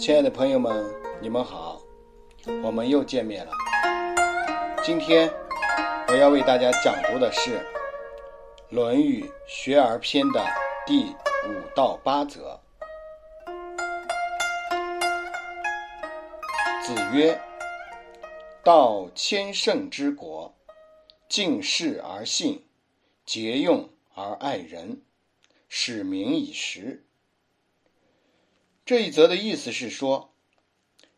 亲爱的朋友们，你们好，我们又见面了。今天我要为大家讲读的是《论语·学而篇》的第五到八则。子曰：“道千乘之国，敬事而信，节用而爱人，使民以时。”这一则的意思是说，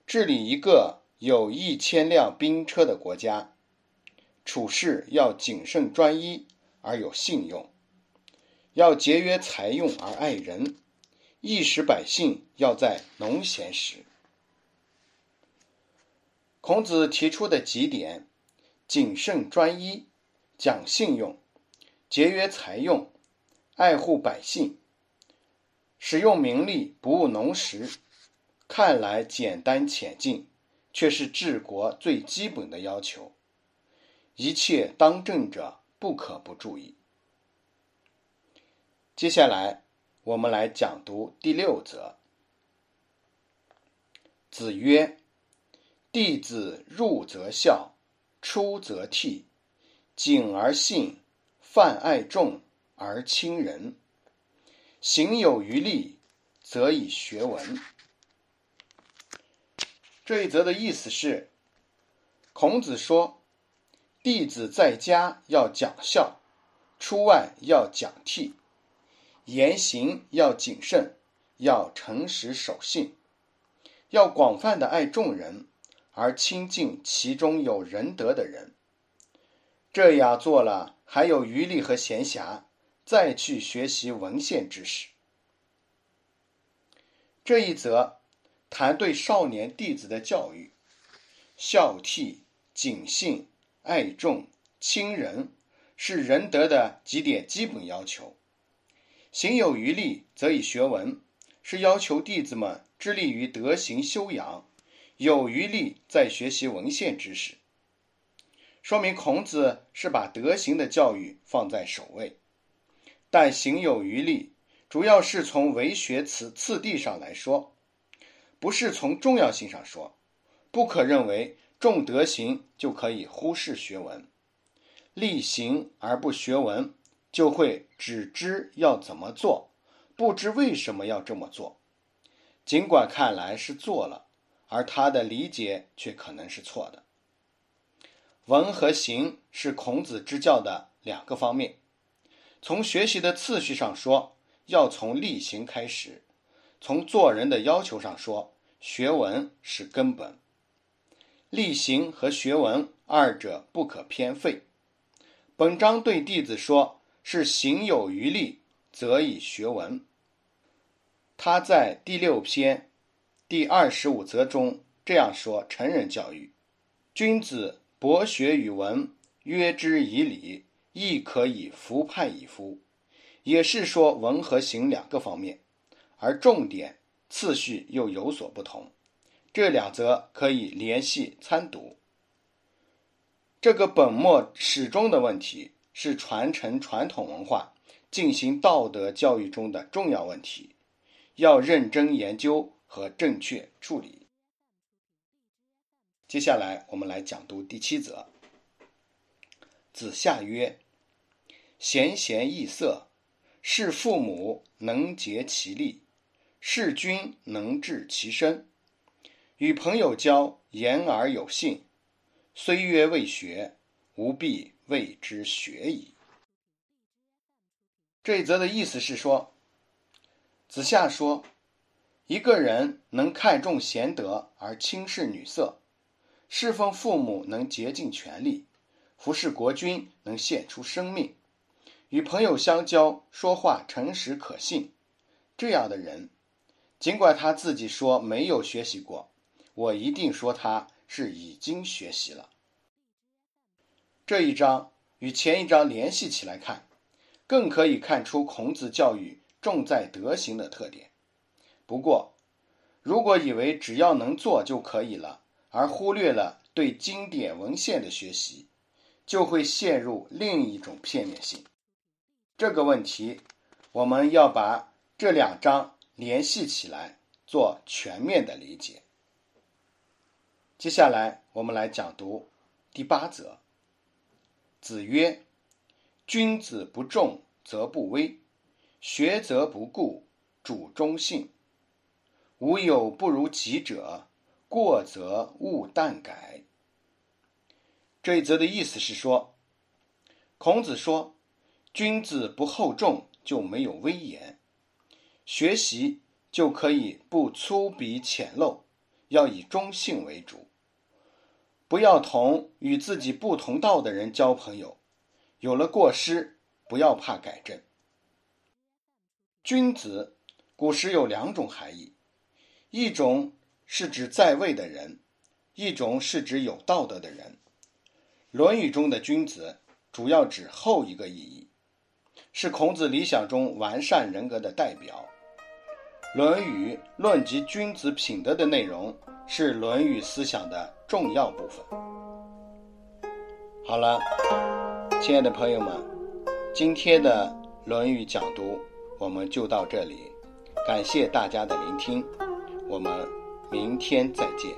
治理一个有一千辆兵车的国家，处事要谨慎专一而有信用，要节约财用而爱人，一时百姓要在农闲时。孔子提出的几点：谨慎专一、讲信用、节约财用、爱护百姓。使用名利不务农时，看来简单浅近，却是治国最基本的要求。一切当政者不可不注意。接下来，我们来讲读第六则。子曰：“弟子入则孝，出则悌，谨而信，泛爱众而亲仁。”行有余力，则以学文。这一则的意思是，孔子说，弟子在家要讲孝，出外要讲悌，言行要谨慎，要诚实守信，要广泛的爱众人，而亲近其中有仁德的人。这样做了，还有余力和闲暇。再去学习文献知识。这一则谈对少年弟子的教育，孝悌、谨信、爱众、亲仁，是仁德的几点基本要求。行有余力，则以学文，是要求弟子们致力于德行修养，有余力再学习文献知识。说明孔子是把德行的教育放在首位。但行有余力，主要是从为学次次第上来说，不是从重要性上说。不可认为重德行就可以忽视学文，力行而不学文，就会只知要怎么做，不知为什么要这么做。尽管看来是做了，而他的理解却可能是错的。文和行是孔子之教的两个方面。从学习的次序上说，要从力行开始；从做人的要求上说，学文是根本。力行和学文二者不可偏废。本章对弟子说：“是行有余力，则以学文。”他在第六篇第二十五则中这样说：“成人教育，君子博学与文，约之以礼。”亦可以服判以夫，也是说文和行两个方面，而重点次序又有所不同。这两则可以联系参读。这个本末始终的问题是传承传统文化、进行道德教育中的重要问题，要认真研究和正确处理。接下来我们来讲读第七则。子夏曰：“贤贤易色，是父母能竭其力，是君能治其身。与朋友交，言而有信，虽曰未学，吾必谓之学矣。”这一则的意思是说，子夏说，一个人能看重贤德而轻视女色，侍奉父母能竭尽全力。服侍国君能献出生命，与朋友相交说话诚实可信，这样的人，尽管他自己说没有学习过，我一定说他是已经学习了。这一章与前一章联系起来看，更可以看出孔子教育重在德行的特点。不过，如果以为只要能做就可以了，而忽略了对经典文献的学习。就会陷入另一种片面性。这个问题，我们要把这两章联系起来，做全面的理解。接下来我们来讲读第八则。子曰：“君子不重则不威，学则不固，主忠信。无有不如己者，过则勿惮改。”这一则的意思是说，孔子说，君子不厚重就没有威严，学习就可以不粗鄙浅陋，要以中性为主。不要同与自己不同道的人交朋友，有了过失，不要怕改正。君子，古时有两种含义，一种是指在位的人，一种是指有道德的人。《论语》中的君子，主要指后一个意义，是孔子理想中完善人格的代表。《论语》论及君子品德的内容，是《论语》思想的。重要部分。好了，亲爱的朋友们，今天的《论语》讲读我们就到这里，感谢大家的聆听，我们明天再见。